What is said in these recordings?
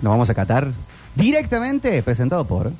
Nos vamos a Qatar. Directamente, presentado por...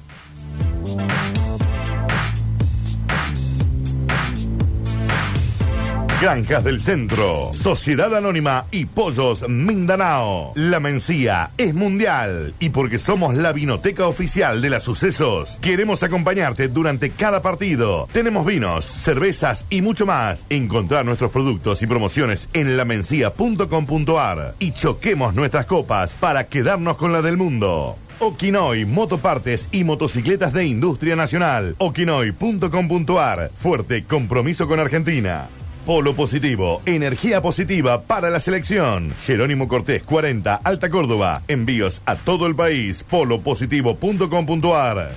Granjas del Centro, Sociedad Anónima y Pollos Mindanao. La Mencía es mundial y porque somos la vinoteca oficial de las sucesos, queremos acompañarte durante cada partido. Tenemos vinos, cervezas y mucho más. Encontrar nuestros productos y promociones en lamencia.com.ar y choquemos nuestras copas para quedarnos con la del mundo. Okinoy, motopartes y motocicletas de industria nacional. Okinoy.com.ar. Fuerte compromiso con Argentina. Polo positivo, energía positiva para la selección. Jerónimo Cortés 40, Alta Córdoba. Envíos a todo el país. Polopositivo.com.ar.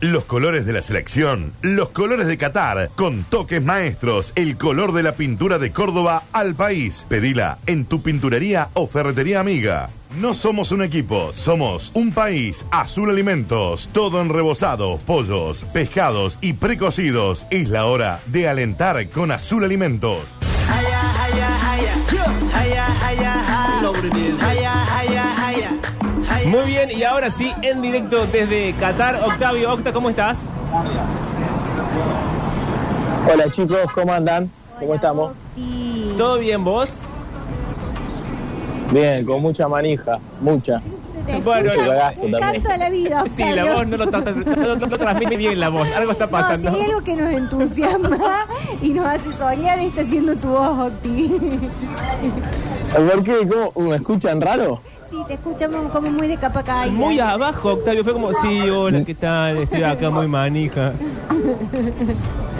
Los colores de la selección, los colores de Qatar, con toques maestros, el color de la pintura de Córdoba al país. Pedila en tu pinturería o ferretería amiga. No somos un equipo, somos un país. Azul Alimentos, todo en rebozado, pollos, pescados y precocidos. Es la hora de alentar con Azul Alimentos. Muy bien, y ahora sí, en directo desde Qatar, Octavio Octa, ¿cómo estás? Hola chicos, ¿cómo andan? ¿Cómo estamos? ¿Todo bien vos? Bien, con mucha manija, mucha. Bueno, Mucho cagazo un también. canto a la vida. Sí, la Octavio. voz no lo, no no lo transmite bien la voz, algo está No, pasando. si hay algo que nos entusiasma y nos hace soñar, está siendo tu voz, Octi. ¿Por qué? ¿Cómo? ¿Me escuchan raro? Sí, te escuchamos como muy de capa caída. Muy abajo, Octavio, fue como, sí, hola, ¿qué tal? Estoy acá muy manija.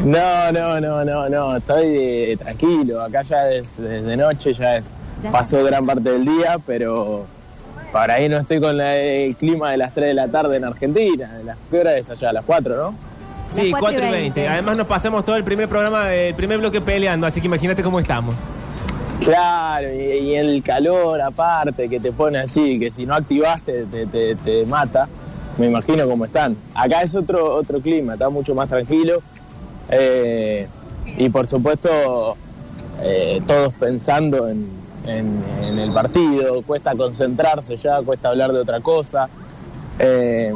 No, no, no, no, no. Estoy eh, tranquilo. Acá ya es desde noche, ya es. Pasó gran parte del día, pero para ahí no estoy con la- el clima de las 3 de la tarde en Argentina. ¿De las- ¿Qué hora es allá? ¿Las 4, no? Sí, Las 4 y 4 y 20. 20. Además nos pasamos todo el primer programa, el primer bloque peleando, así que imagínate cómo estamos. Claro, y, y el calor aparte que te pone así, que si no activaste te, te- te mata. Me imagino cómo están. Acá es otro otro clima, está mucho más tranquilo. Eh, y por supuesto, eh, todos pensando en, en- el partido. Cuesta concentrarse ya, cuesta hablar de otra cosa. Eh,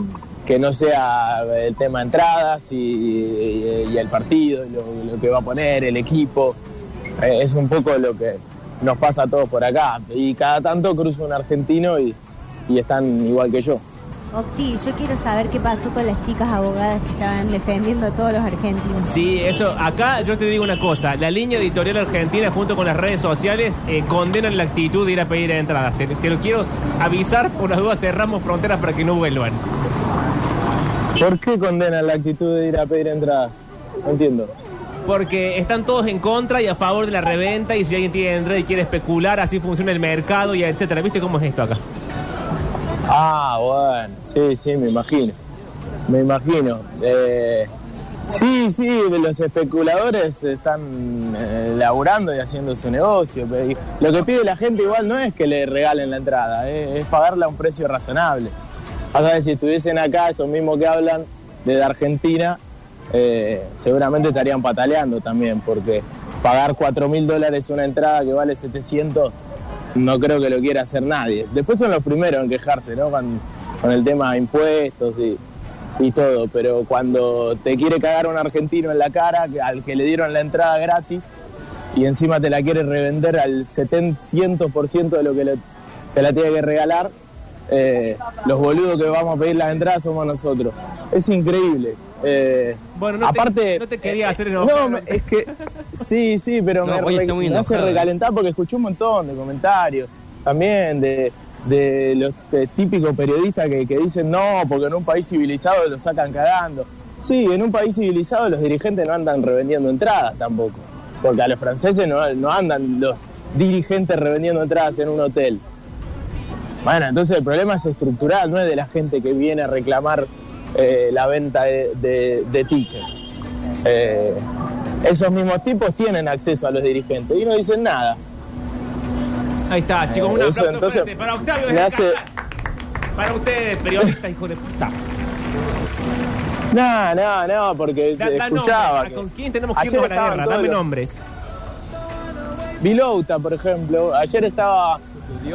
que no sea el tema entradas y, el partido, lo, lo que va a poner, el equipo. Eh, es un poco lo que nos pasa a todos por acá. Y cada tanto cruzo un argentino y, y están igual que yo. Octi, yo quiero saber qué pasó con las chicas abogadas que estaban defendiendo a todos los argentinos. Sí, eso, acá yo te digo una cosa, la línea editorial argentina junto con las redes sociales eh, condenan la actitud de ir a pedir entradas. Te, te lo quiero avisar, por las dudas cerramos fronteras para que no vuelvan. ¿Por qué condenan la actitud de ir a pedir entradas? No entiendo. Porque están todos en contra y a favor de la reventa y si alguien tiene entrada y quiere especular, así funciona el mercado y etcétera. ¿Viste cómo es esto acá? Ah, bueno, sí, sí, me imagino. Me imagino. Eh, sí, sí, los especuladores están eh, laburando y haciendo su negocio. Lo que pide la gente igual no es que le regalen la entrada, eh, es pagarla a un precio razonable. Vas a ver, si estuviesen acá, esos mismos que hablan de Argentina, eh, seguramente estarían pataleando también, porque pagar 4 mil dólares una entrada que vale 700, no creo que lo quiera hacer nadie. Después son los primeros en quejarse, ¿no? Con, con el tema de impuestos y, y todo, pero cuando te quiere cagar un argentino en la cara, al que le dieron la entrada gratis, y encima te la quiere revender al 700% de lo que le- te la tiene que regalar, eh, los boludos que vamos a pedir las entradas somos nosotros. Es increíble. Eh, Bueno, no te- aparte, no te quería eh, hacer enojar. No, me- es que sí, sí, pero No, me, re- me hace recalentar porque escuché un montón de comentarios también de, de los de típicos periodistas que, que dicen no, porque en un país civilizado lo sacan cagando. Sí, en un país civilizado los dirigentes no andan revendiendo entradas tampoco. Porque a los franceses no, no andan los dirigentes revendiendo entradas en un hotel. Bueno, entonces el problema es estructural, no es de la gente que viene a reclamar eh, la venta de, de, de tickets. Eh, esos mismos tipos tienen acceso a los dirigentes y no dicen nada. Ahí está, chicos, un Eh, aplauso entonces, fuerte para Octavio desde hace-. Para ustedes, periodistas, hijo de puta. No, no, no, porque Da, da escuchaba. que- ¿Con quién tenemos que irnos a la guerra? Dame los- nombres. Vilouta, por ejemplo, ayer estaba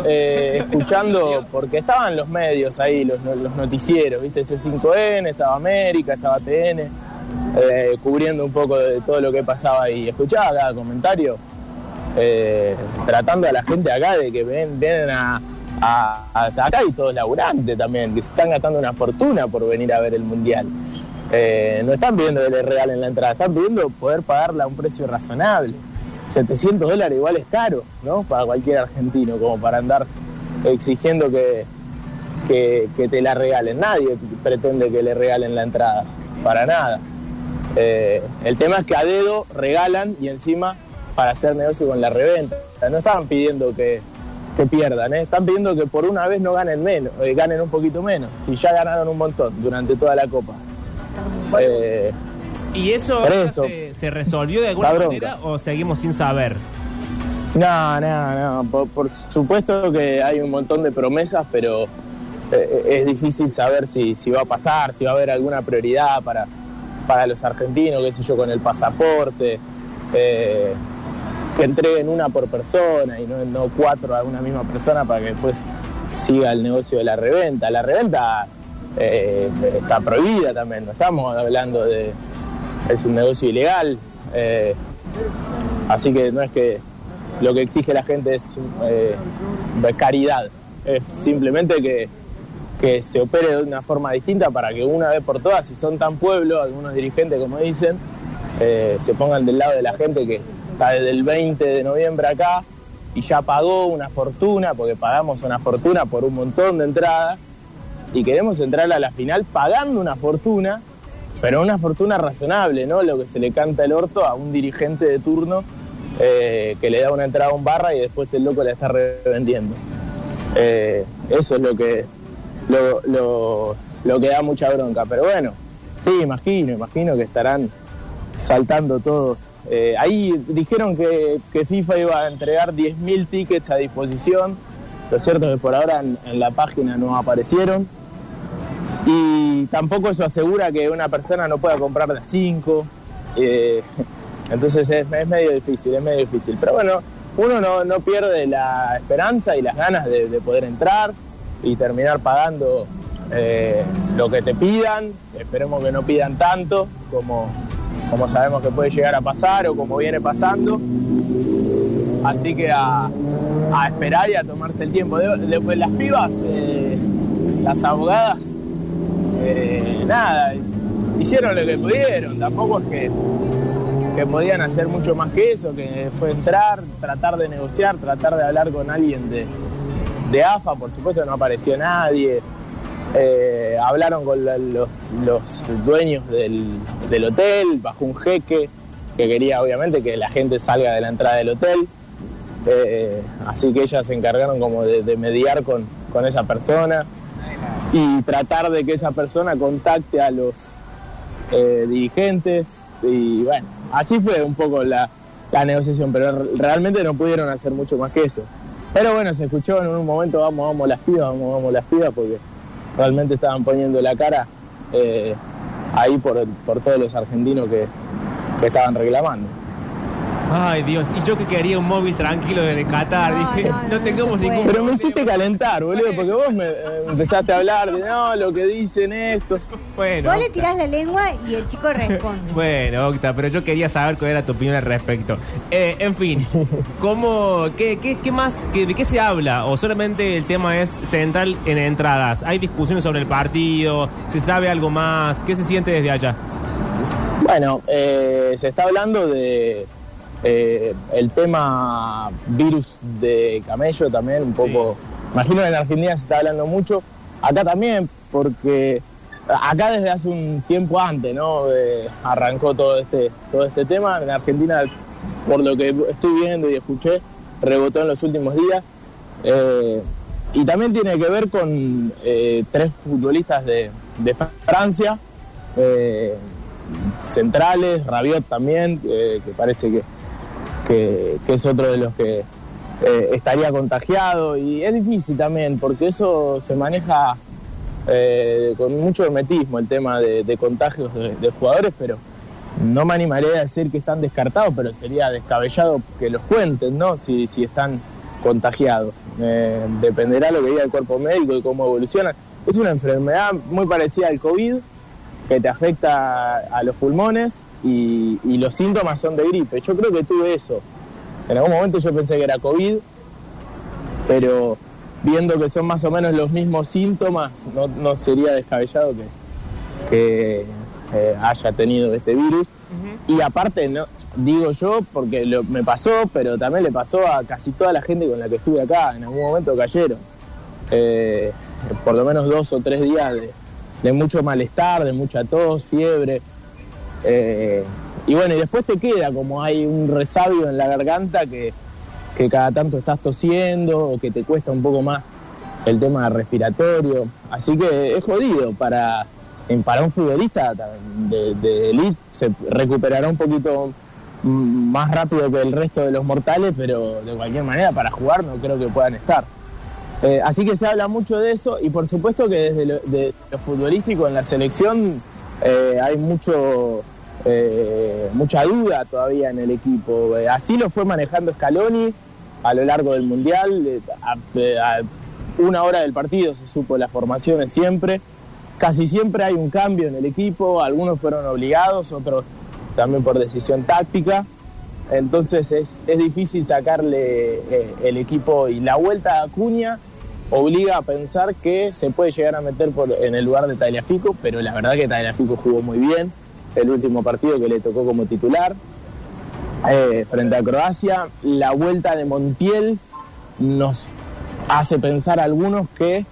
eh, escuchando, porque estaban los medios ahí, los, los noticieros, ¿viste? C5N, estaba América, estaba TN, eh, cubriendo un poco de todo lo que pasaba ahí. Escuchaba cada comentario, eh, tratando a la gente acá de que ven, vienen a, a- a- acá y todos laburantes también, que se están gastando una fortuna por venir a ver el Mundial. Eh, no están pidiendo que les regalen la entrada, están pidiendo poder pagarla a un precio razonable. 700 dólares igual es caro, ¿no? Para cualquier argentino, como para andar exigiendo que, que, que te la regalen. Nadie pretende que le regalen la entrada, para nada. Eh, el tema es que a dedo regalan y encima para hacer negocio con la reventa. O sea, no estaban pidiendo que, que pierdan, ¿eh? están pidiendo que por una vez no ganen menos, eh, ganen un poquito menos, si ya ganaron un montón durante toda la copa. Eh, ¿Y eso. Se, se resolvió de alguna manera o seguimos sin saber? No, no, no. Por, por supuesto que hay un montón de promesas, pero eh, es difícil saber si, si va a pasar, si va a haber alguna prioridad para, para los argentinos, qué sé yo, con el pasaporte. eh, que entreguen una por persona y no, no cuatro a una misma persona para que después siga el negocio de la reventa. La reventa eh, está prohibida también, no estamos hablando de... es un negocio ilegal. eh, Así que no es que lo que exige la gente es eh, caridad, es simplemente que, que se opere de una forma distinta para que una vez por todas, si son tan pueblo, algunos dirigentes como dicen, eh, se pongan del lado de la gente que está desde el 20 de noviembre acá y ya pagó una fortuna, porque pagamos una fortuna por un montón de entradas, y queremos entrar a la final pagando una fortuna, pero una fortuna razonable, ¿no? Lo que se le canta el orto a un dirigente de turno eh, que le da una entrada a un barra y después el loco la está revendiendo. Eh, eso es lo que lo, lo- lo que da mucha bronca. Pero bueno, sí, imagino, imagino que estarán saltando todos. Eh, ahí dijeron que, que FIFA iba a entregar 10.000 tickets a disposición. Lo cierto es que por ahora en, en la página no aparecieron. Y tampoco eso asegura que una persona no pueda comprar de 5. entonces es, es medio difícil, es medio difícil. Pero bueno, uno no, no pierde la esperanza y las ganas de, de poder entrar y terminar pagando eh, lo que te pidan. Esperemos que no pidan tanto como, como sabemos que puede llegar a pasar o como viene pasando. Así que a, a esperar y a tomarse el tiempo. De- de- las pibas, eh, las abogadas, eh, nada, hicieron lo que pudieron. Tampoco es que, que podían hacer mucho más que eso, que fue entrar, tratar de negociar, tratar de hablar con alguien de, de AFA, por supuesto no apareció nadie. Eh, hablaron con los, los dueños del, del hotel, bajo un jeque, que quería obviamente que la gente salga de la entrada del hotel. Eh, así que ellas se encargaron como de, de mediar con, con esa persona y tratar de que esa persona contacte a los eh, dirigentes. Y bueno, así fue un poco la, la negociación, pero re- realmente no pudieron hacer mucho más que eso. Pero bueno, se escuchó en un momento, vamos, vamos las pibas, vamos, vamos las pibas, porque realmente estaban poniendo la cara eh, ahí por, por todos los argentinos que, que estaban reclamando. Ay, Dios. Y yo que quería un móvil tranquilo desde Qatar. No, dije, no, no, no, no tengamos ningún Pero me hiciste calentar, boludo, porque vos me eh, empezaste a hablar de no, lo que dicen esto. Bueno. Vos le tirás la lengua y el chico responde. Bueno, Octa, pero yo quería saber cuál era tu opinión al respecto. Eh, en fin, ¿cómo, qué, qué, qué más, qué- de qué se habla? ¿O solamente el tema es central en entradas? ¿Hay discusiones sobre el partido? ¿Se sabe algo más? ¿Qué se siente desde allá? Bueno, eh, se está hablando de eh, el tema virus de camello también, un poco. Imagino que en Argentina se está hablando mucho. Acá también, porque acá desde hace un tiempo antes, ¿no? Eh, arrancó todo este, todo este tema. En Argentina, por lo que estoy viendo y escuché, rebotó en los últimos días. Eh, y también tiene que ver con eh, tres futbolistas de, de Francia. eh, centrales, Rabiot también, que parece que, que, es otro de los que eh, estaría contagiado y es difícil también porque eso se maneja eh, con mucho hermetismo el tema de, contagios de, jugadores, pero no me animaría a decir que están descartados, pero sería descabellado que los cuenten, ¿no? Si, si están contagiados. Eh, dependerá lo que diga el cuerpo médico y cómo evoluciona. Es una enfermedad muy parecida al COVID, que te afecta a los pulmones y, y los síntomas son de gripe. Yo creo que tuve eso. En algún momento yo pensé que era COVID, pero viendo que son más o menos los mismos síntomas, no, no sería descabellado que, que eh, haya tenido este virus. Y aparte, no digo yo, porque lo- me pasó, pero también le pasó a casi toda la gente con la que estuve acá. En algún momento cayeron. Eh, por lo menos dos o tres días de, de mucho malestar, de mucha tos, fiebre. Eh, y bueno, y después te queda como hay un resabio en la garganta que, que cada tanto estás tosiendo o que te cuesta un poco más el tema respiratorio. Así que es jodido para, para un futbolista de, de elite, se recuperará un poquito más rápido que el resto de los mortales, pero de cualquier manera para jugar no creo que puedan estar. Eh, así que se habla mucho de eso y por supuesto que desde lo, de lo futbolístico en la selección eh, hay mucho eh, mucha duda todavía en el equipo. Eh, así lo fue manejando Scaloni a lo largo del Mundial. a, una hora del partido se supo las formaciones siempre. Casi siempre hay un cambio en el equipo, algunos fueron obligados, otros también por decisión táctica. Entonces es, es difícil sacarle el equipo y la vuelta a Acuña obliga a pensar que se puede llegar a meter por, en el lugar de Tagliafico, pero la verdad que Tagliafico jugó muy bien el último partido que le tocó como titular eh, frente a Croacia. La vuelta de Montiel nos hace pensar a algunos que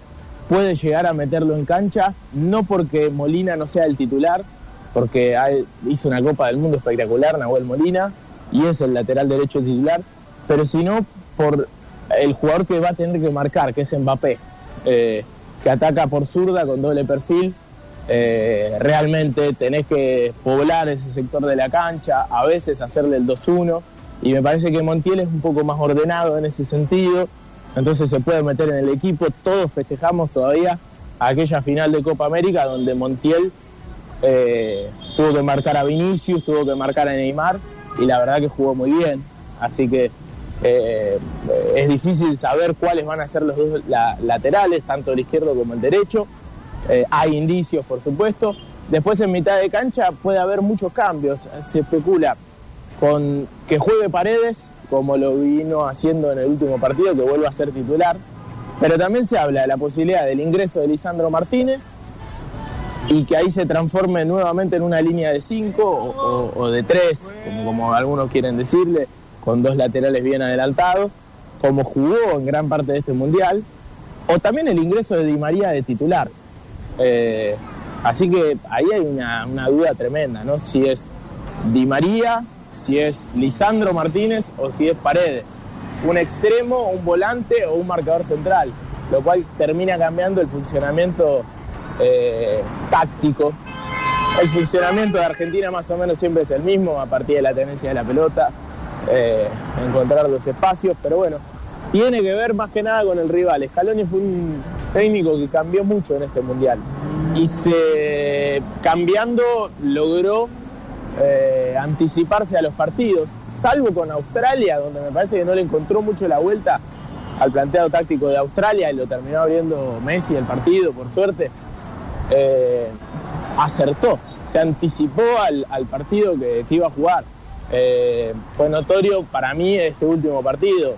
puede llegar a meterlo en cancha, no porque Molina no sea el titular, porque hizo una Copa del Mundo espectacular, Nahuel Molina, y es el lateral derecho titular, pero sino por el jugador que va a tener que marcar, que es Mbappé, eh, que ataca por zurda con doble perfil. Eh, realmente tenés que poblar ese sector de la cancha, a veces hacerle el 2-1, y me parece que Montiel es un poco más ordenado en ese sentido, entonces se puede meter en el equipo. Todos festejamos todavía aquella final de Copa América donde Montiel eh, tuvo que marcar a Vinicius, tuvo que marcar a Neymar y la verdad que jugó muy bien. Así que eh, es difícil saber cuáles van a ser los dos la- laterales, tanto el izquierdo como el derecho. Eh, hay indicios, por supuesto. Después en mitad de cancha puede haber muchos cambios. Se especula con que juegue Paredes, como lo vino haciendo en el último partido, que vuelva a ser titular. Pero también se habla de la posibilidad del ingreso de Lisandro Martínez y que ahí se transforme nuevamente en una línea de 5 o, de 3, como, como algunos quieren decirle, con dos laterales bien adelantados, como jugó en gran parte de este mundial, o también el ingreso de Di María de titular. Eh, así que ahí hay una, duda tremenda, ¿no? Si es Di María, si es Lisandro Martínez o si es Paredes. Un extremo, un volante o un marcador central, lo cual termina cambiando el funcionamiento eh, táctico. El funcionamiento de Argentina más o menos siempre es el mismo, a partir de la tenencia de la pelota, eh, encontrar los espacios, pero bueno, tiene que ver más que nada con el rival. Scaloni fue un técnico que cambió mucho en este mundial y se cambiando logró eh, anticiparse a los partidos, salvo con Australia, donde me parece que no le encontró mucho la vuelta al planteado táctico de Australia y lo terminó abriendo Messi el partido, por suerte. Eh, acertó, se anticipó al, partido que, que iba a jugar. Eh, fue notorio para mí este último partido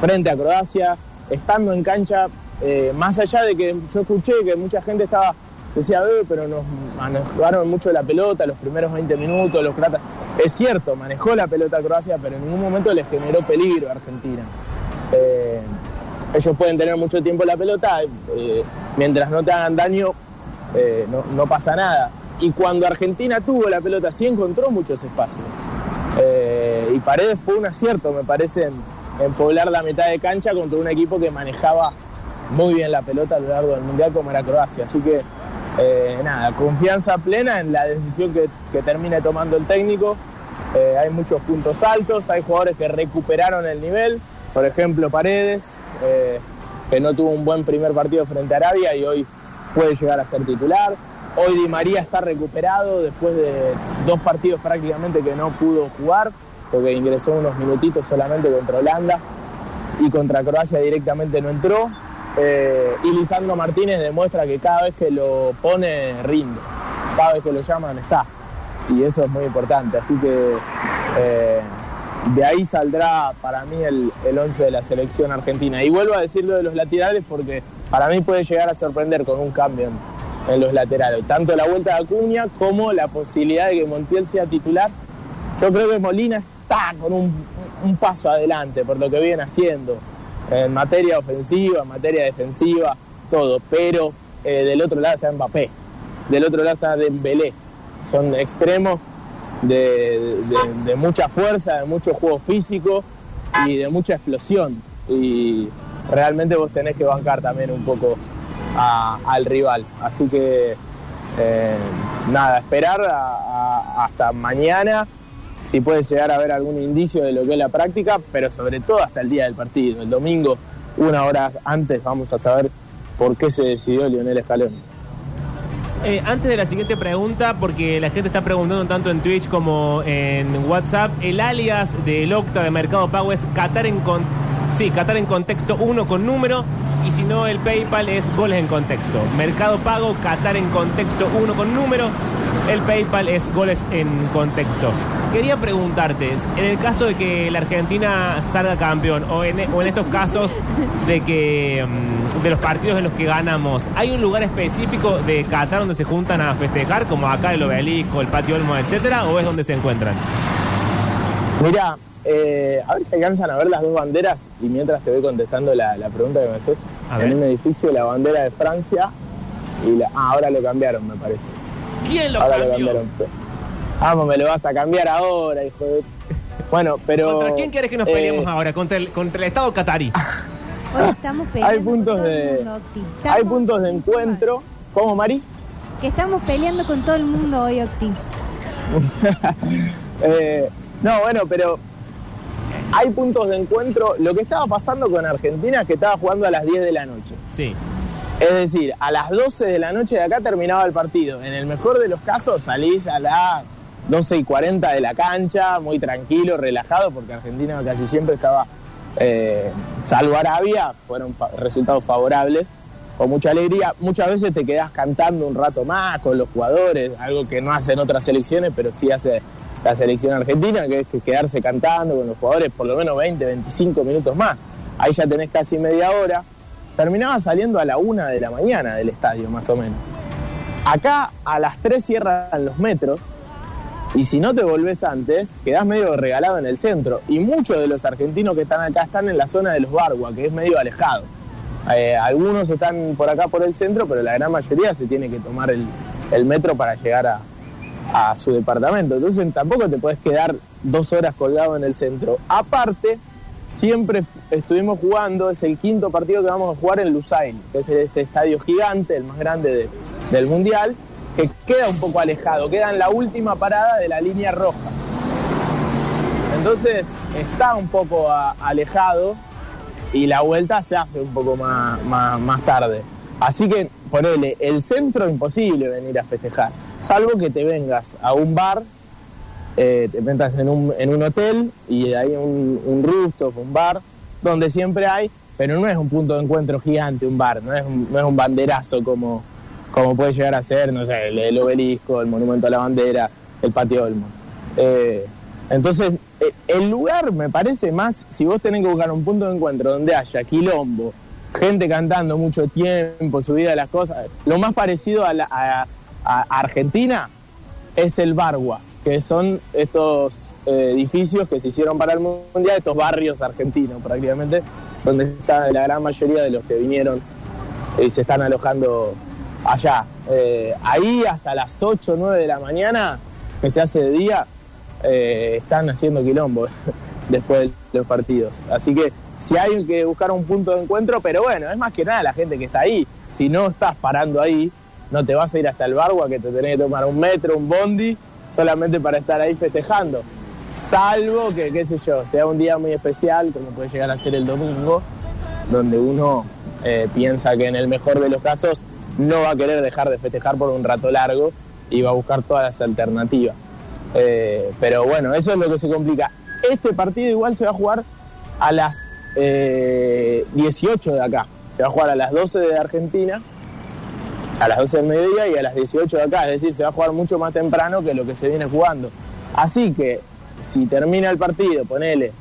frente a Croacia, estando en cancha, eh, más allá de que yo escuché que mucha gente estaba, decía, "Eh, pero nos manejaron mucho la pelota los primeros 20 minutos, los croatas. Es cierto, manejó la pelota Croacia, pero en ningún momento les generó peligro a Argentina. Eh, ellos pueden tener mucho tiempo la pelota, mientras no te hagan daño, no pasa nada. Y cuando Argentina tuvo la pelota, sí encontró muchos espacios. Eh, y Paredes fue un acierto, me parece, en, poblar la mitad de cancha contra un equipo que manejaba muy bien la pelota a lo largo del Mundial como era Croacia. Así que, eh, nada, confianza plena en la decisión que, termine tomando el técnico. Eh, hay muchos puntos altos, hay jugadores que recuperaron el nivel, por ejemplo Paredes, que no tuvo un buen primer partido frente a Arabia y hoy puede llegar a ser titular. Hoy Di María está recuperado después de dos partidos prácticamente que no pudo jugar, porque ingresó unos minutitos solamente contra Holanda. y contra Croacia directamente no entró. Eh, y Lisandro Martínez demuestra que cada vez que lo pone rinde, cada vez que lo llaman está. Y eso es muy importante. Así que eh, de ahí saldrá para mí el, el 11 de la selección argentina. Y vuelvo a decir lo de los laterales porque para mí puede llegar a sorprender con un cambio en, los laterales. Tanto la vuelta de Acuña como la posibilidad de que Montiel sea titular. Yo creo que Molina está con un, un paso adelante por lo que viene haciendo en materia ofensiva, en materia defensiva, todo. Pero eh, del otro lado está Mbappé, del otro lado está Dembélé. Son extremos de, de- de mucha fuerza, de mucho juego físico y de mucha explosión. Y realmente vos tenés que bancar también un poco al rival. Así que eh, nada, esperar hasta mañana si puede llegar a haber algún indicio de lo que es la práctica, pero sobre todo hasta el día del partido. El domingo, una hora antes, vamos a saber por qué se decidió Lionel Scaloni. Eh, antes de la siguiente pregunta, porque la gente está preguntando tanto en Twitch como en WhatsApp, el alias del Octa de Mercado Pago es Qatar en, con sí, Qatar en contexto 1 con número, y si no el PayPal es goles en contexto. Mercado Pago, Qatar en contexto 1 con número, el PayPal es goles en contexto. Quería preguntarte, en el caso de que la Argentina salga campeón, o en, o en estos casos de que mm, de los partidos en los que ganamos, ¿hay un lugar específico de Qatar donde se juntan a festejar, como acá el obelisco, el patio Olmo, etcétera, o es donde se encuentran? Mira, eh, a ver si alcanzan a ver las dos banderas y mientras te voy contestando la, la pregunta que me haces. A En ver. un edificio la bandera de Francia y la... Ah, ahora lo cambiaron, me parece. ¿Quién lo ahora lo cambiaron. Vamos, me lo vas a cambiar ahora, hijo de... Bueno, pero... ¿Contra quién quieres que nos eh, peleemos ahora? ¿Contra el, contra el Estado catarí? Hoy estamos peleando Hay puntos con todo el de... mundo, Octi. Estamos Hay puntos de encuentro. ¿Cómo, Mari? Que estamos peleando con todo el mundo hoy, Octi. Eh, no, bueno, pero hay puntos de encuentro. Lo que estaba pasando con Argentina es que estaba jugando a las 10 de la noche. Sí. Es decir, a las 12 de la noche de acá terminaba el partido. En el mejor de los casos salís a las 12 y 40 de la cancha, muy tranquilo, relajado, porque Argentina casi siempre estaba, eh, salvo Arabia, fueron resultados favorables, con mucha alegría. Muchas veces te quedás cantando un rato más con los jugadores, algo que no hacen otras selecciones, pero sí hace la selección argentina, que es que quedarse cantando con los jugadores por lo menos 20, 25 minutos más. Ahí ya tenés casi media hora terminaba saliendo a la una de la mañana del estadio, más o menos. Acá a las 3 cierran los metros y si no te volvés antes, quedás medio regalado en el centro. Y muchos de los argentinos que están acá están en la zona de los Bargua, que es medio alejado. Eh, algunos están por acá por el centro, pero la gran mayoría se tiene que tomar el metro para llegar a, a su departamento. Entonces tampoco te podés quedar dos horas colgado en el centro. Aparte, siempre estuvimos jugando, es el quinto partido que vamos a jugar en Lusail, que es este estadio gigante, el más grande de- del Mundial, que queda un poco alejado, queda en la última parada de la línea roja. Entonces está un poco alejado y la vuelta se hace un poco más, más, más tarde. Así que ponele, el centro imposible venir a festejar, salvo que te vengas a un bar eh, te metas en un, en un hotel y hay un, un rooftop, un bar, donde siempre hay, pero no es un punto de encuentro gigante, un bar, no es un, no es un banderazo como, como puede llegar a ser, no sé, el, el obelisco, el monumento a la bandera, el patio Olmo. Eh, entonces, eh, el lugar me parece más, si vos tenés que buscar un punto de encuentro donde haya quilombo, gente cantando mucho tiempo, subida de las cosas, lo más parecido a, la- a- Argentina es el Bargua, que son estos eh, edificios que se hicieron para el Mundial, estos barrios argentinos prácticamente, donde está la gran mayoría de los que vinieron y se están alojando allá. Eh, ahí hasta las 8 o 9 de la mañana, que se hace de día, eh, están haciendo quilombo después de los partidos. Así que si hay que buscar un punto de encuentro, pero bueno, es más que nada la gente que está ahí. Si no estás parando ahí, no te vas a ir hasta el Bargua que te tenés que tomar un metro, un bondi, solamente para estar ahí festejando. Salvo que, qué sé yo, sea un día muy especial, como puede llegar a ser el domingo, donde uno eh, piensa que en el mejor de los casos no va a querer dejar de festejar por un rato largo y va a buscar todas las alternativas. Eh, pero bueno, eso es lo que se complica. Este partido igual se va a jugar a las eh, 18 de acá. Se va a jugar a las 12 de Argentina, a las 12 del mediodía y a las 18 de acá. Es decir, se va a jugar mucho más temprano que lo que se viene jugando. Así que si termina el partido, ponele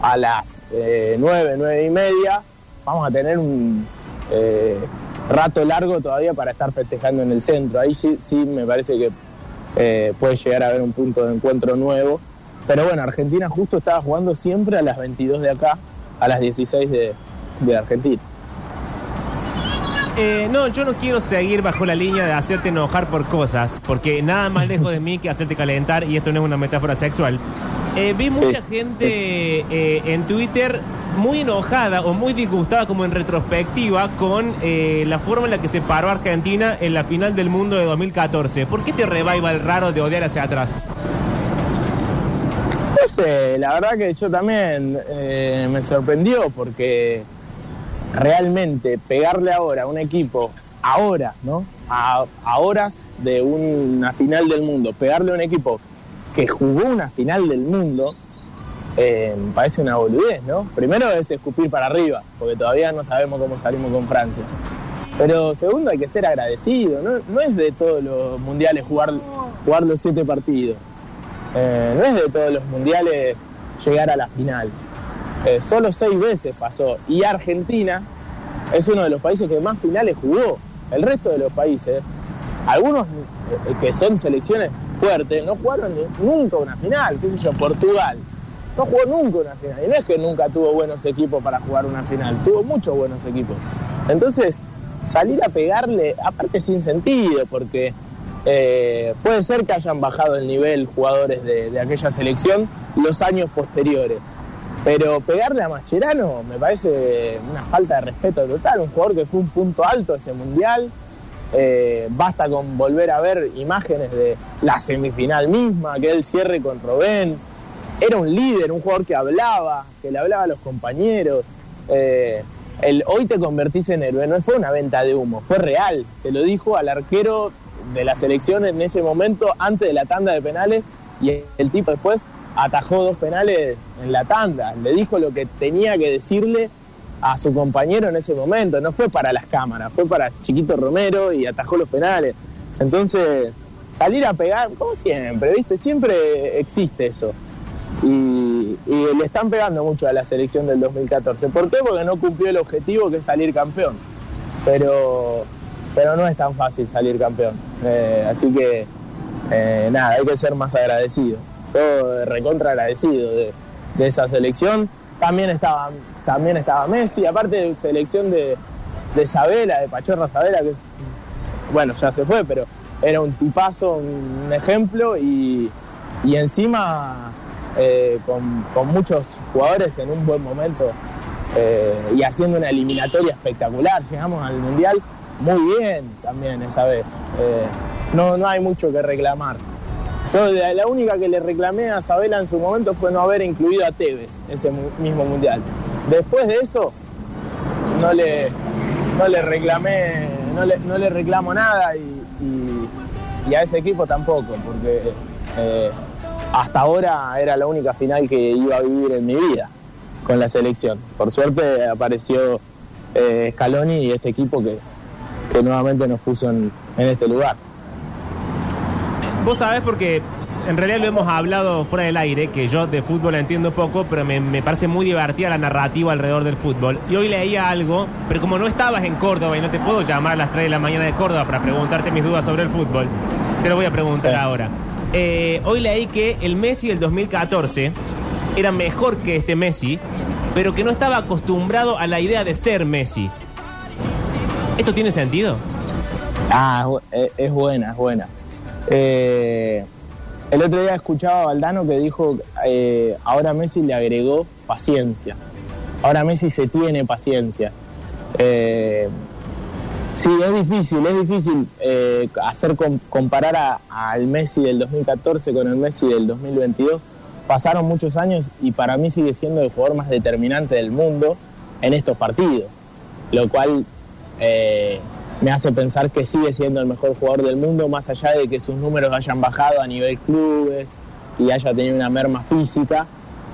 a las eh, 9, 9 y media, vamos a tener un eh, rato largo todavía para estar festejando en el centro. Ahí sí, sí me parece que eh, puede llegar a haber un punto de encuentro nuevo. Pero bueno, Argentina justo estaba jugando siempre a las 22 de acá, a las 16 de, de Argentina. Eh, no, yo no quiero seguir bajo la línea de hacerte enojar por cosas, porque nada más lejos de mí que hacerte calentar, y esto no es una metáfora sexual. Eh, vi Sí. mucha gente eh, en Twitter muy enojada o muy disgustada como en retrospectiva con eh, la forma en la que se paró Argentina en la final del mundo de 2014. ¿Por qué te reviva el raro de odiar hacia atrás? No sé, la verdad que yo también eh, me sorprendió porque realmente pegarle ahora a un equipo, ahora, ¿no? A, horas de una final del mundo, pegarle a un equipo que jugó una final del mundo, eh, parece una boludez, ¿no? Primero es escupir para arriba, porque todavía no sabemos cómo salimos con Francia. Pero segundo hay que ser agradecido, no, no es de todos los mundiales jugar, jugar los siete partidos. Eh, no es de todos los mundiales llegar a la final. Eh, solo seis veces pasó. Y Argentina es uno de los países que más finales jugó. El resto de los países, algunos eh, que son selecciones fuertes, no jugaron nunca una final. ¿Qué sé yo? Portugal. No jugó nunca una final. Y no es que nunca tuvo buenos equipos para jugar una final. Tuvo muchos buenos equipos. Entonces, salir a pegarle, aparte sin sentido, porque eh, puede ser que hayan bajado el nivel jugadores de aquella selección los años posteriores. Pero pegarle a Mascherano me parece una falta de respeto total. Un jugador que fue un punto alto ese mundial. Eh, basta con volver a ver imágenes de la semifinal misma, que él cierre con Robén. Era un líder, un jugador que hablaba, que le hablaba a los compañeros. Eh, el hoy te convertís en héroe no fue una venta de humo, fue real. Se lo dijo al arquero de la selección en ese momento, antes de la tanda de penales, y el tipo después atajó dos penales en la tanda. Le dijo lo que tenía que decirle a su compañero en ese momento. No fue para las cámaras, fue para Chiquito Romero y atajó los penales. Entonces, salir a pegar, como siempre, ¿viste? Siempre existe eso. Y, le están pegando mucho a la selección del 2014. ¿Por qué? Porque no cumplió el objetivo que es salir campeón. Pero, pero no es tan fácil salir campeón. Eh, así que, eh, nada, hay que ser más agradecido. Todo recontra agradecido de, esa selección. También estaba, también estaba Messi, aparte de selección de, de Sabela, de Pachorra Sabela, que bueno, ya se fue, pero era un tipazo, un ejemplo y, y encima eh, con, con muchos jugadores en un buen momento eh, y haciendo una eliminatoria espectacular. Llegamos al Mundial muy bien también esa vez. Eh, no, no hay mucho que reclamar. Yo la única que le reclamé a Sabela en su momento fue no haber incluido a Tevez ese mismo Mundial. Después de eso, no le, no le reclamé, no le, no le reclamo nada y, y- y a ese equipo tampoco, porque eh, hasta ahora era la única final que iba a vivir en mi vida con la selección. Por suerte apareció eh, Scaloni y este equipo que, que nuevamente nos puso en, en este lugar. Vos sabés porque en realidad lo hemos hablado fuera del aire, que yo de fútbol entiendo poco, pero me, me parece muy divertida la narrativa alrededor del fútbol. Y hoy leía algo, pero como no estabas en Córdoba y no te puedo llamar a las 3 de la mañana de Córdoba para preguntarte mis dudas sobre el fútbol, te lo voy a preguntar Sí. ahora. Eh, hoy leí que el Messi del 2014 era mejor que este Messi, pero que no estaba acostumbrado a la idea de ser Messi. ¿Esto tiene sentido? Ah, es es buena, es buena. Eh, el otro día escuchaba a Valdano que dijo, eh, ahora Messi le agregó paciencia. Ahora Messi se tiene paciencia. Eh, sí, es difícil, es difícil eh, hacer com- comparar al Messi del 2014 con el Messi del 2022. Pasaron muchos años y para mí sigue siendo el jugador más determinante del mundo en estos partidos. Lo cual me hace pensar que sigue siendo el mejor jugador del mundo, más allá de que sus números hayan bajado a nivel clubes y haya tenido una merma física.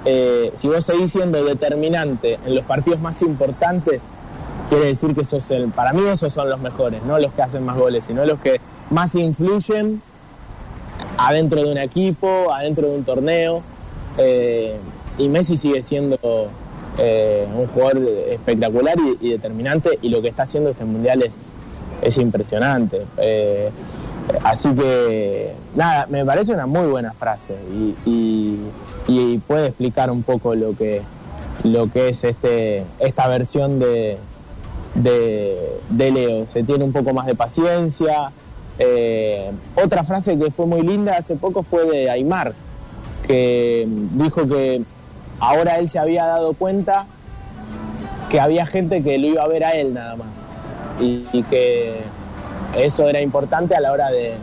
eh, si vos seguís siendo determinante en los partidos más importantes, quiere decir que sos el, para mí esos son los mejores, no los que hacen más goles, sino los que más influyen adentro de un equipo, adentro de un torneo. Eh, y Messi sigue siendo eh, un jugador espectacular y, y determinante y lo que está haciendo este mundial es, es impresionante. Eh, así que, nada, me parece una muy buena frase y, puede explicar un poco lo que, lo que es este, esta versión de, de, de Leo. Se tiene un poco más de paciencia. Eh, otra frase que fue muy linda hace poco fue de Aymar, que dijo que ahora él se había dado cuenta que había gente que lo iba a ver a él nada más. Y, que eso era importante a la hora de,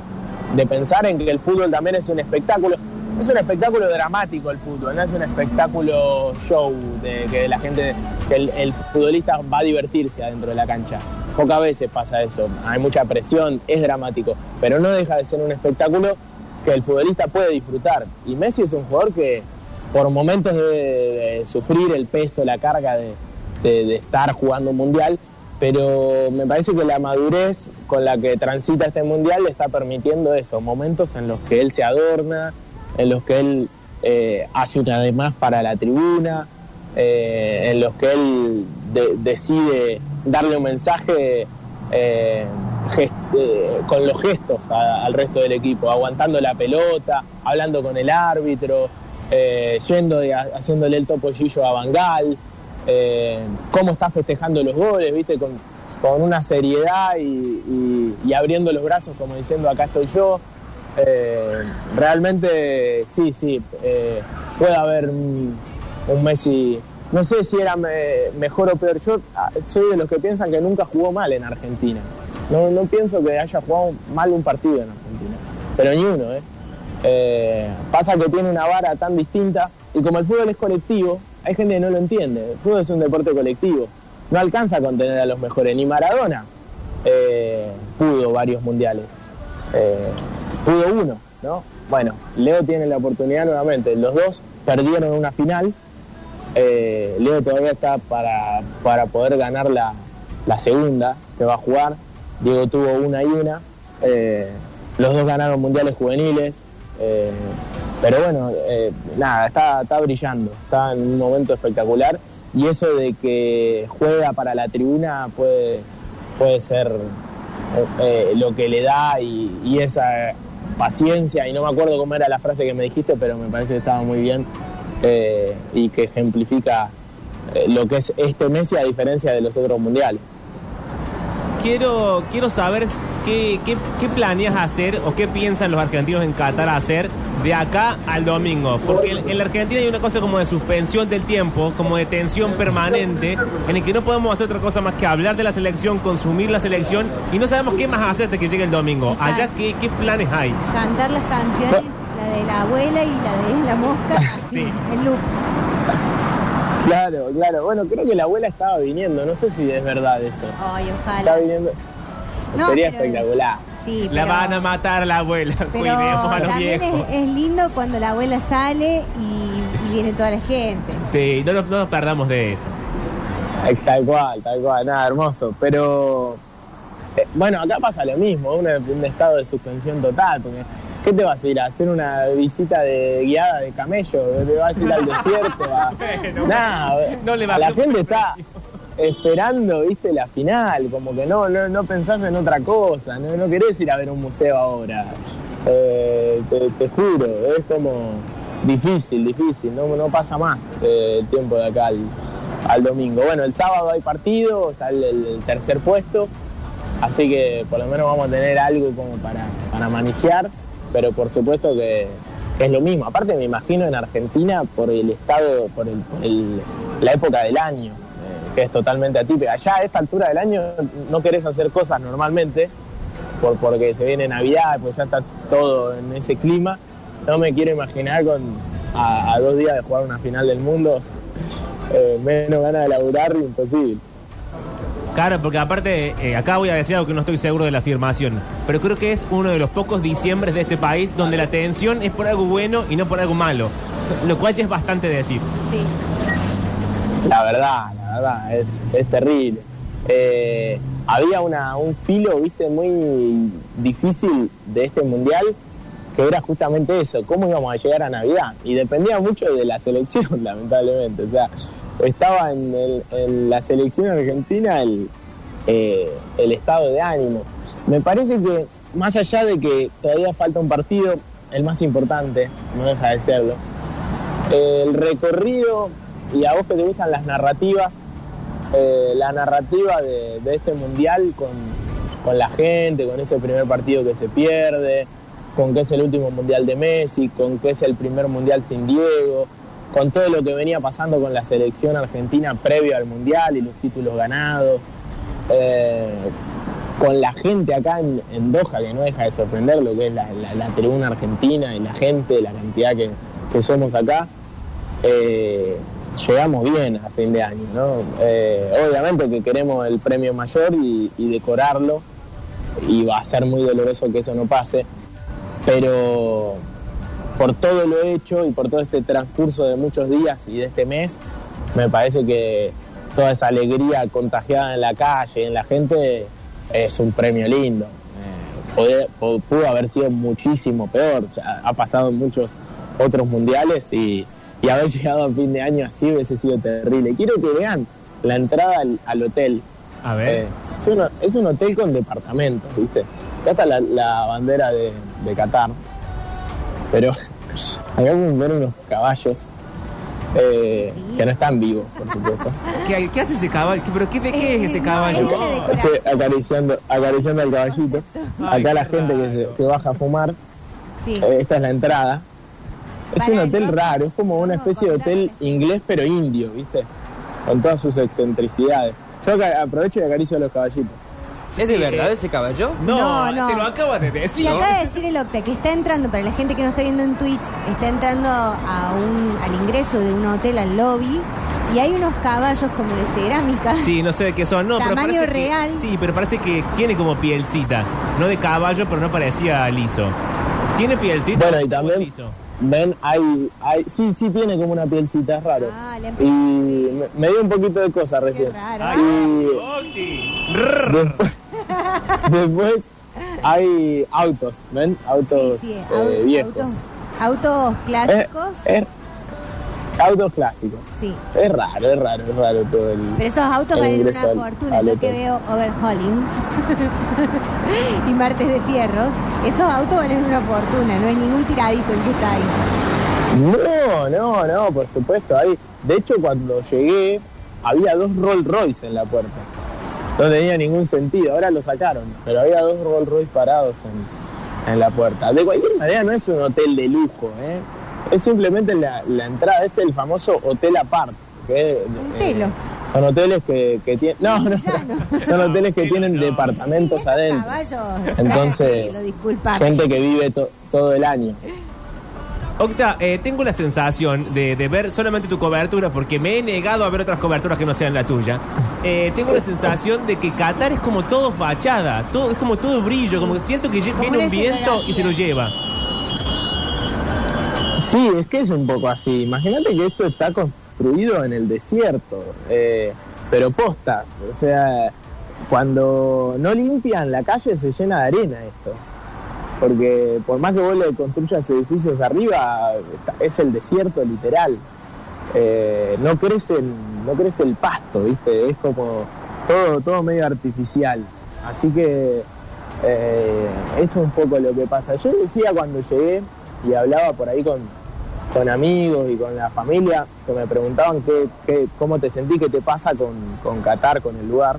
de pensar en que el fútbol también es un espectáculo. Es un espectáculo dramático el fútbol, no es un espectáculo show de que la gente, que el, futbolista va a divertirse adentro de la cancha. Pocas veces pasa eso, hay mucha presión, es dramático, pero no deja de ser un espectáculo que el futbolista puede disfrutar. Y Messi es un jugador que por momentos debe de sufrir el peso, la carga de- de estar jugando un mundial, pero me parece que la madurez con la que transita este mundial le está permitiendo eso, momentos en los que él se adorna, en los que él eh, hace una de más para la tribuna, eh, en los que él de- decide darle un mensaje eh, eh, con los gestos a- al resto del equipo, aguantando la pelota, hablando con el árbitro, yendo ha- haciéndole el topollillo a Bangal, eh, cómo está festejando los goles, viste, con, una seriedad y, abriendo los brazos como diciendo acá estoy yo. Eh, realmente sí, sí, eh, puede haber un, Messi, no sé si era me- mejor o peor, yo ah, soy de los que piensan que nunca jugó mal en Argentina. No, pienso que haya jugado mal un partido en Argentina, pero ni uno. Eh, pasa que tiene una vara tan distinta y como el fútbol es colectivo, hay gente que no lo entiende. El fútbol es un deporte colectivo. No alcanza a contener a los mejores. Ni Maradona eh, pudo varios mundiales. Eh, pudo uno, ¿no? Bueno, Leo tiene la oportunidad nuevamente. Los dos perdieron una final. Eh, Leo todavía está para, para poder ganar la, la segunda que va a jugar. Diego tuvo una y una. Los dos ganaron mundiales juveniles. Eh, pero bueno, eh, nada, está, está brillando, está en un momento espectacular y eso de que juega para la tribuna puede, puede ser eh, lo que le da y, esa paciencia, y no me acuerdo cómo era la frase que me dijiste, pero me parece que estaba muy bien y que ejemplifica lo que es este Messi a diferencia de los otros mundiales. Quiero, quiero saber qué, qué, qué planeas hacer o qué piensan los argentinos en Qatar hacer de acá al domingo. Porque en, en la Argentina hay una cosa como de suspensión del tiempo, como de tensión permanente, en el que no podemos hacer otra cosa más que hablar de la selección, consumir la selección y no sabemos qué más hacer hasta que llegue el domingo. Exacto. Allá, ¿qué, qué planes hay? Cantar las canciones, la de la abuela y la de la mosca, así, Sí. el loop. Claro, claro. Bueno, creo que la abuela estaba viniendo, no sé si es verdad eso. Ay, Está ojalá. viniendo. No, Sería pero- espectacular. Sí, La pero- van a matar a la abuela. Pero Cuidemos a los también viejos. es, es lindo cuando la abuela sale y, y viene toda la gente. Sí, no nos, no nos perdamos de eso. Eh, Tal cual, tal cual, nada, hermoso. Pero, eh, bueno, acá pasa lo mismo, un, un estado de suspensión total, porque ¿qué te vas a ir a hacer una visita de guiada de camello? ¿Te vas a ir al desierto? A... Bueno, Nada, no le a la bajemos gente el está esperando, viste, la final, como que no, no, no pensás en otra cosa, no, no querés ir a ver un museo ahora. Eh, te, juro, es como difícil, difícil, no, no pasa más eh, el tiempo de acá al, al domingo. Bueno, el sábado hay partido, está el, tercer puesto, así que por lo menos vamos a tener algo como para, para manejar, pero por supuesto que es lo mismo. Aparte me imagino en Argentina por el estado, por, el, por el- la época del año, que es totalmente atípica. Allá a esta altura del año no querés hacer cosas normalmente, por, porque se viene Navidad, pues ya está todo en ese clima. No me quiero imaginar con a, a dos días de jugar una final del mundo, eh, menos ganas de laburar, imposible. Claro, porque aparte, eh, acá voy a decir algo que no estoy seguro de la afirmación, pero creo que es uno de los pocos diciembres de este país donde la tensión es por algo bueno y no por algo malo. Lo cual ya es bastante decir. Sí. La verdad, la es, terrible. Eh, había una, un filo, viste, muy difícil de este mundial, que era justamente eso, cómo íbamos a llegar a Navidad. Y dependía mucho de la selección, lamentablemente. O sea, estaba en la selección argentina el, eh, el estado de ánimo. Me parece que, más allá de que todavía falta un partido, el más importante, no deja de serlo, el recorrido y a vos que te gustan las narrativas, eh, la narrativa de, este mundial con, la gente, con ese primer partido que se pierde, con que es el último mundial de Messi, con que es el primer mundial sin Diego, con todo lo que venía pasando con la selección argentina previo al mundial y los títulos ganados, eh, con la gente acá en, en Doha, que no deja de sorprender lo que es la, tribuna argentina y la gente, la cantidad que, que somos acá. Eh, llegamos bien a fin de año, ¿no? Eh, obviamente que queremos el premio mayor y, decorarlo, y va a ser muy doloroso que eso no pase, pero por todo lo hecho y por todo este transcurso de muchos días y de este mes, me parece que toda esa alegría contagiada en la calle, en la gente, es un premio lindo. Eh, pudo haber sido muchísimo peor, ha pasado en muchos otros mundiales y, y haber llegado a fin de año así hubiese sido terrible. Quiero que vean la entrada al, al hotel. A ver. Eh, es, un, es un hotel con departamentos, ¿viste? Acá está la, la bandera de, de Qatar, pero acá podemos ver unos caballos eh, que no están vivos, por supuesto. ¿Qué, qué hace ese caballo? ¿Qué- ¿Pero qué, de qué es ese caballo? Estoy acariciando, acariciando al caballito. Ay, Acá la gente que, se, que baja a fumar. Sí. Eh, esta es la entrada. Es un el hotel raro, es como una especie de hotel inglés pero indio, ¿viste? Con todas sus excentricidades. Yo acá aprovecho y acaricio a los caballitos. ¿Es de Sí, verdad ese caballo? No, No, no. te lo acabas de decir. Y acaba de decir el Octa que está entrando, para la gente que no está viendo en Twitch, está entrando a un, al ingreso de un hotel al lobby y hay unos caballos como de cerámica. Sí, no sé de qué son. No, pero parece que- sí, pero parece que tiene como pielcita. No de caballo, pero no parecía liso. ¿Tiene pielcita? Bueno, y también- liso? Ven, hay, hay, sí, sí tiene como una pielcita, es raro. Ah, le Y me, me dio un poquito de cosa Qué recién. raro. Ay, Y después, después hay autos, ¿ven? Autos Sí, sí, eh, au- viejos. autos, autos Eh, clásicos. es- autos clásicos. Sí. Es raro, es raro, es raro todo el... Pero esos autos valen una fortuna. Yo que veo overhauling y martes de fierros, esos autos valen una fortuna. No hay ningún tiradito el que está ahí. No, no, no, por supuesto. Ahí, de hecho, cuando llegué, había dos Rolls Royce en la puerta. No tenía ningún sentido. Ahora lo sacaron, pero había dos Rolls Royce parados en, en la puerta. De cualquier manera, no es un hotel de lujo, ¿eh? Es simplemente la, la entrada, es el famoso hotel apart. Que, eh, son hoteles que, que tienen. No, no, no. son hoteles que tienen no. departamentos adentro. caballos, Entonces. Gente que vive to- todo el año. Octa, eh, tengo la sensación de, de ver solamente tu cobertura porque me he negado a ver otras coberturas que no sean la tuya. Eh, tengo la sensación de que Qatar es como todo fachada, todo, es como todo brillo, como que siento que Como viene un viento y se lo lleva. Sí, es que es un poco así. Imagínate que esto está construido en el desierto, eh, pero posta. O sea, cuando no limpian la calle se llena de arena esto. Porque por más que vos le construyas edificios arriba, es el desierto literal. Eh, no crecen, no crece el pasto, ¿viste? Es como todo, todo medio artificial. Así que eh, eso es un poco lo que pasa. Yo decía cuando llegué y hablaba por ahí con, con amigos y con la familia que me preguntaban qué, qué- cómo te sentí, qué te pasa con, con Qatar, con el lugar.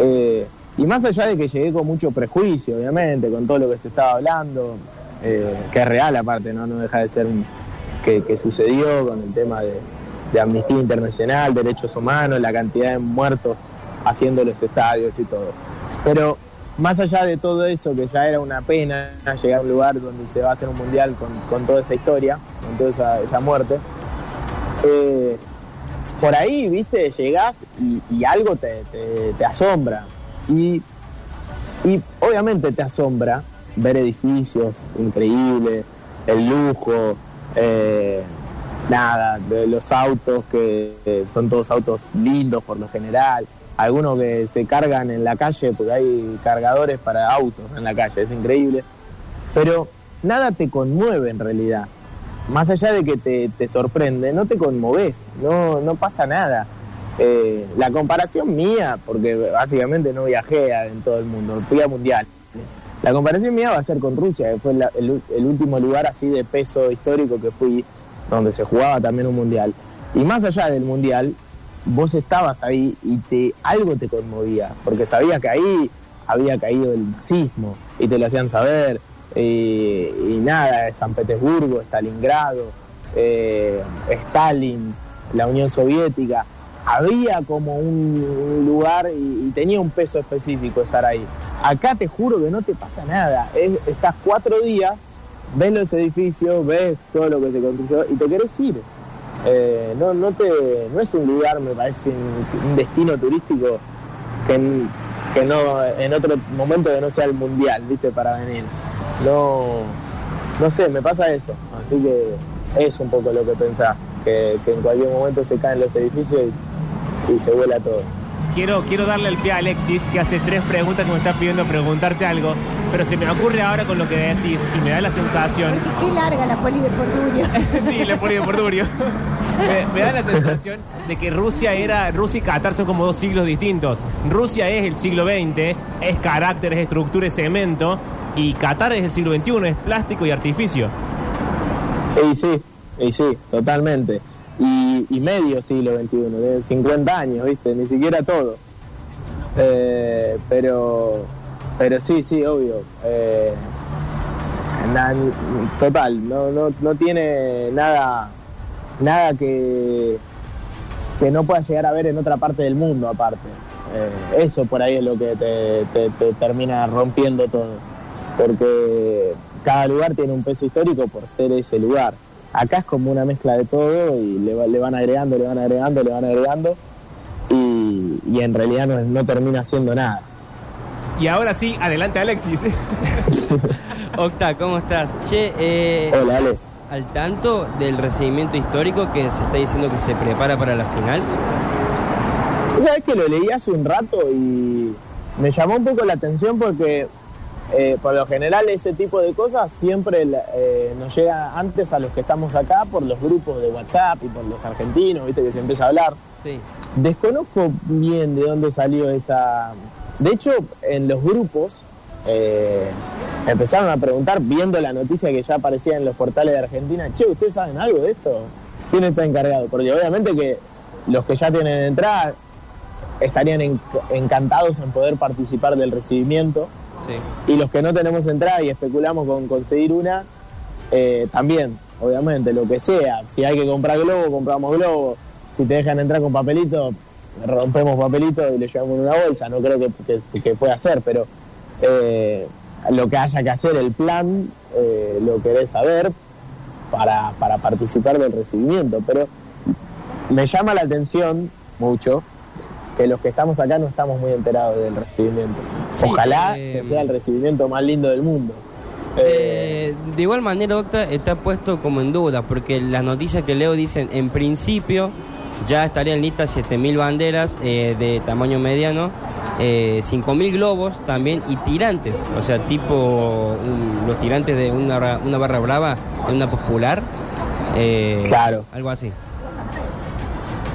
Eh, y más allá de que llegué con mucho prejuicio, obviamente, con todo lo que se estaba hablando, eh, que es real aparte, no, no deja de ser que, que sucedió con el tema de, de Amnistía Internacional, derechos humanos, la cantidad de muertos haciendo los estadios y todo. Pero más allá de todo eso, que ya era una pena llegar a un lugar donde se va a hacer un mundial con, con toda esa historia, con toda esa, esa muerte, eh, por ahí, viste, llegás y, algo te, te- asombra. Y, y obviamente te asombra ver edificios increíbles, el lujo, eh, nada, de los autos que son todos autos lindos por lo general, algunos que se cargan en la calle porque hay cargadores para autos en la calle, es increíble, pero nada te conmueve en realidad. Más allá de que te, te sorprende, no te conmoves, no, no pasa nada. Eh, la comparación mía, porque básicamente no viajé en todo el mundo, fui a mundial. La comparación mía va a ser con Rusia, que fue la- el último lugar así de peso histórico que fui, donde se jugaba también un mundial. Y más allá del mundial, vos estabas ahí y te algo te conmovía, porque sabías que ahí había caído el nazismo y te lo hacían saber. eh, y nada, San Petersburgo, Stalingrado, eh, Stalin, la Unión Soviética. Había como un, lugar y, y tenía un peso específico estar ahí. Acá te juro que no te pasa nada. Es- estás cuatro días, ves los edificios, ves todo lo que se construyó y te querés ir. Eh, no, no, te, no es un lugar, me parece, un, un destino turístico que, en- que no en otro momento que no sea el mundial, ¿viste? Para venir. No, no sé, me pasa eso. Así que es un poco lo que pensás, que, que en cualquier momento se caen los edificios y, y se vuela todo. Quiero, quiero darle el pie a Alexis, que hace tres preguntas que me está pidiendo preguntarte algo, pero se me ocurre ahora con lo que decís y me da la sensación Qué larga la poli de Porturio. sí, le pone por Durio. Me, da la sensación de que Rusia era Rusia y Qatar son como dos siglos distintos. Rusia es el siglo XX, es carácter, es estructura, es cemento, y Qatar es el siglo XXI, es plástico y artificio. Y sí, y sí, totalmente. Y, medio siglo XXI, de 50 años, ¿viste? Ni siquiera todo. Eh, pero, pero sí, sí, obvio. Eh, total, no, no, no tiene nada, nada que, que no puedas llegar a ver en otra parte del mundo aparte. Eh, eso por ahí es lo que te, te- te termina rompiendo todo. Porque cada lugar tiene un peso histórico por ser ese lugar. Acá es como una mezcla de todo y le, va- le van agregando, le van agregando, le van agregando y, y en realidad no, no termina siendo nada. Y ahora sí, adelante Alexis. Octa, ¿cómo estás? Che, eh, Hola, Ale. Al tanto del recibimiento histórico que se está diciendo que se prepara para la final. Vos sabés que lo leí hace un rato y me llamó un poco la atención porque eh, por lo general ese tipo de cosas siempre eh, nos llega antes a los que estamos acá por los grupos de WhatsApp y por los argentinos, viste que se empieza a hablar. Sí. Desconozco bien de dónde salió esa... De hecho, en los grupos eh, empezaron a preguntar, viendo la noticia que ya aparecía en los portales de Argentina, che, ¿ustedes saben algo de esto? ¿Quién está encargado? Porque obviamente que los que ya tienen entrada estarían en- encantados en poder participar del recibimiento Sí. y los que no tenemos entrada y especulamos con conseguir una, eh, también, obviamente, lo que sea. Si hay que comprar globo, compramos globo. Si te dejan entrar con papelito, rompemos papelito y le llevamos en una bolsa. No creo que, que- que pueda hacer, pero eh, lo que haya que hacer, el plan, eh, lo querés saber para, para participar del recibimiento. Pero me llama la atención mucho que los que estamos acá no estamos muy enterados del recibimiento. Sí, Ojalá eh, que sea el recibimiento más lindo del mundo. Eh, Eh, de igual manera, Octa, está puesto como en duda, porque las noticias que leo dicen, en principio, ya estarían listas 7.000 banderas eh, de tamaño mediano, eh, 5.000 globos también y tirantes, o sea, tipo un- los tirantes de una, una barra brava, de una popular. eh, Claro. Algo así.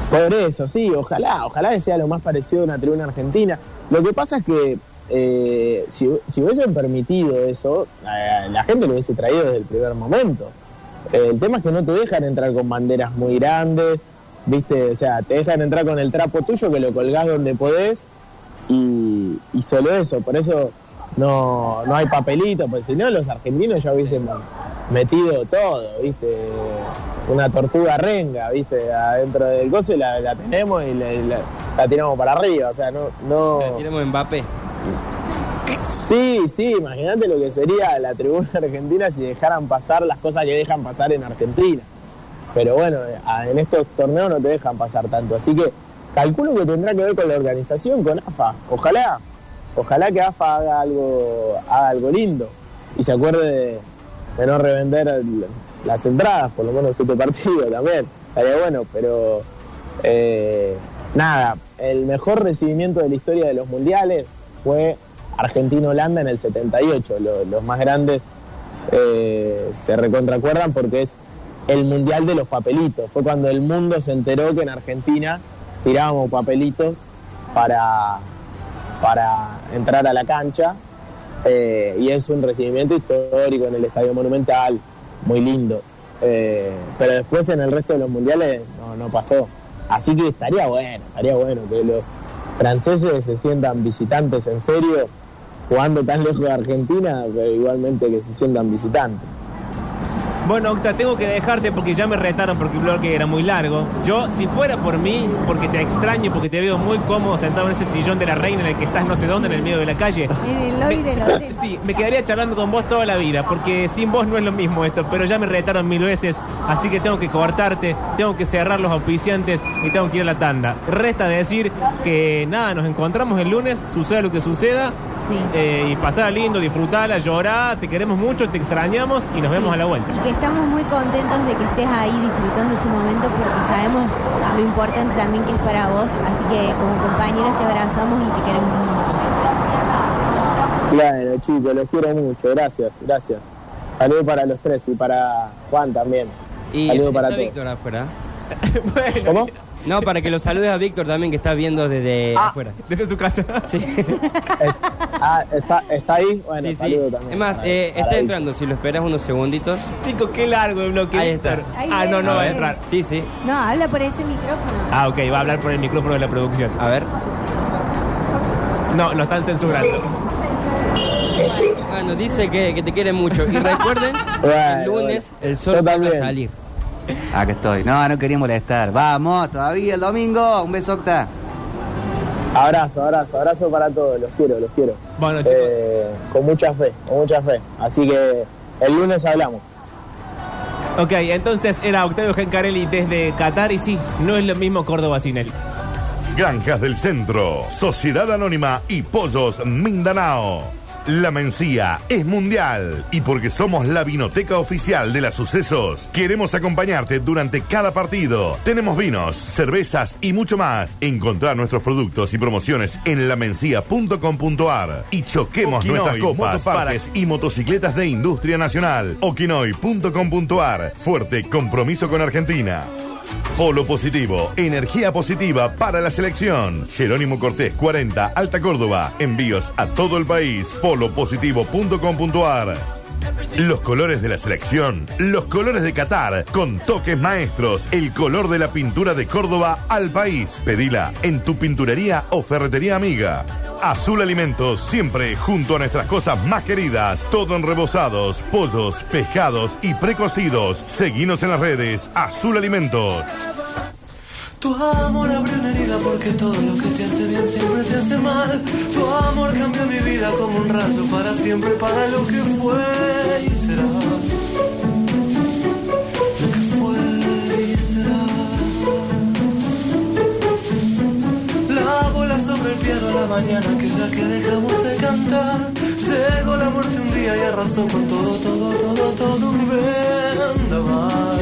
Por eso, sí, ojalá, ojalá que sea lo más parecido a una tribuna argentina. Lo que pasa es que eh, si, si hubiesen permitido eso, la gente lo hubiese traído desde el primer momento. El tema es que no te dejan entrar con banderas muy grandes, ¿viste? O sea, te dejan entrar con el trapo tuyo que lo colgás donde podés y, y solo eso. Por eso no, no hay papelito, porque si no, los argentinos ya hubiesen metido todo, ¿viste? Una tortuga renga, ¿viste? Adentro del goce la, la tenemos y la, la- la tiramos para arriba, o sea, no... no... Le tiramos Mbappé. Sí, sí, imagínate lo que sería la tribuna argentina si dejaran pasar las cosas que dejan pasar en Argentina. Pero bueno, en estos torneos no te dejan pasar tanto. Así que calculo que tendrá que ver con la organización, con AFA. Ojalá, ojalá que AFA haga algo, haga algo lindo y se acuerde de, no revender las entradas, por lo menos este partido también. Estaría bueno, pero eh, nada, el mejor recibimiento de la historia de los mundiales fue Argentina-Holanda en el 78. Lo- los más grandes eh, se recontracuerdan porque es el mundial de los papelitos. Fue cuando el mundo se enteró que en Argentina tirábamos papelitos para, para entrar a la cancha. eh, y es un recibimiento histórico en el Estadio Monumental, muy lindo. Eh, pero después en el resto de los mundiales no, no pasó. Así que estaría bueno, estaría bueno que los franceses se sientan visitantes en serio, jugando tan lejos de Argentina, pero igualmente que se sientan visitantes. Bueno, Octa, tengo que dejarte porque ya me retaron porque el bloque era muy largo. Yo, si fuera por mí, porque te extraño, porque te veo muy cómodo sentado en ese sillón de la reina en el que estás no sé dónde, en el medio de la calle. En el lobby del hotel. Sí, me quedaría charlando con vos toda la vida, porque sin vos no es lo mismo esto, pero ya me retaron mil veces, así que tengo que cortarte, tengo que cerrar los auspiciantes y tengo que ir a la tanda. Resta decir que nada, nos encontramos el lunes, suceda lo que suceda, Sí. eh, y pasarla lindo, disfrutarla, llorar, te queremos mucho, te extrañamos y nos vemos a la vuelta. Y que estamos muy contentos de que estés ahí disfrutando ese momento porque sabemos lo importante también que es para vos. Así que como compañeros te abrazamos y te queremos mucho. Claro, chicos, los quiero mucho, gracias, gracias. Saludos para los tres y para Juan también. Y Saludos para todos. Víctor afuera. bueno, ¿Cómo? No, para que lo saludes a Víctor también, que está viendo desde Ah. afuera. desde su casa. Sí, ah, ¿está, ¿está ahí? Bueno, sí, sí. saludos también. Es más, eh, está entrando. Si lo esperas unos segunditos. Chicos, qué largo el bloque. Ahí está. Ahí Ah, no, no va a entrar. Sí, sí. No, habla por ese micrófono. Ah, ok, va a hablar por el micrófono de la producción. A ver. No, lo están censurando. Bueno, dice que, que te quiere mucho. Y recuerden, el lunes el sol va a salir. Acá estoy. No, no quería molestar. Vamos, todavía el domingo. Un beso, Octa. Abrazo, abrazo, abrazo para todos, los quiero, los quiero. Bueno, chicos. Eh, con mucha fe, con mucha fe. Así que el lunes hablamos. Ok, entonces era Octavio Gencarelli desde Qatar y sí, no es lo mismo Córdoba sin él. Granjas del Centro, Sociedad Anónima y Pollos Mindanao. La Mencía es mundial y porque somos la vinoteca oficial de las sucesos, queremos acompañarte durante cada partido. Tenemos vinos, cervezas y mucho más. Encontrar nuestros productos y promociones en lamencia.com.ar y choquemos Okinoy, nuestras copas, parques y motocicletas de industria nacional. Okinoy.com.ar. Fuerte compromiso con Argentina. Polo Positivo, energía positiva para la selección. Jerónimo Cortés 40, Alta Córdoba. Envíos a todo el país. Polopositivo.com.ar. Los colores de la selección, los colores de Qatar, con toques maestros, el color de la pintura de Córdoba al país. Pedila en tu pinturería o ferretería amiga. Azul Alimentos, siempre junto a nuestras cosas más queridas. Todo en rebozados, pollos, pescados y precocidos. Seguinos en las redes. Azul Alimentos. Tu amor abrió una herida porque todo lo que te hace bien siempre te hace mal. Tu amor cambió mi vida como un rayo para siempre, para lo que fue y será. Lo que fue y será. La bola sobre el piano la mañana que ya que dejamos de cantar. Llegó la muerte un día y arrasó con todo, todo, todo, todo un vendaval.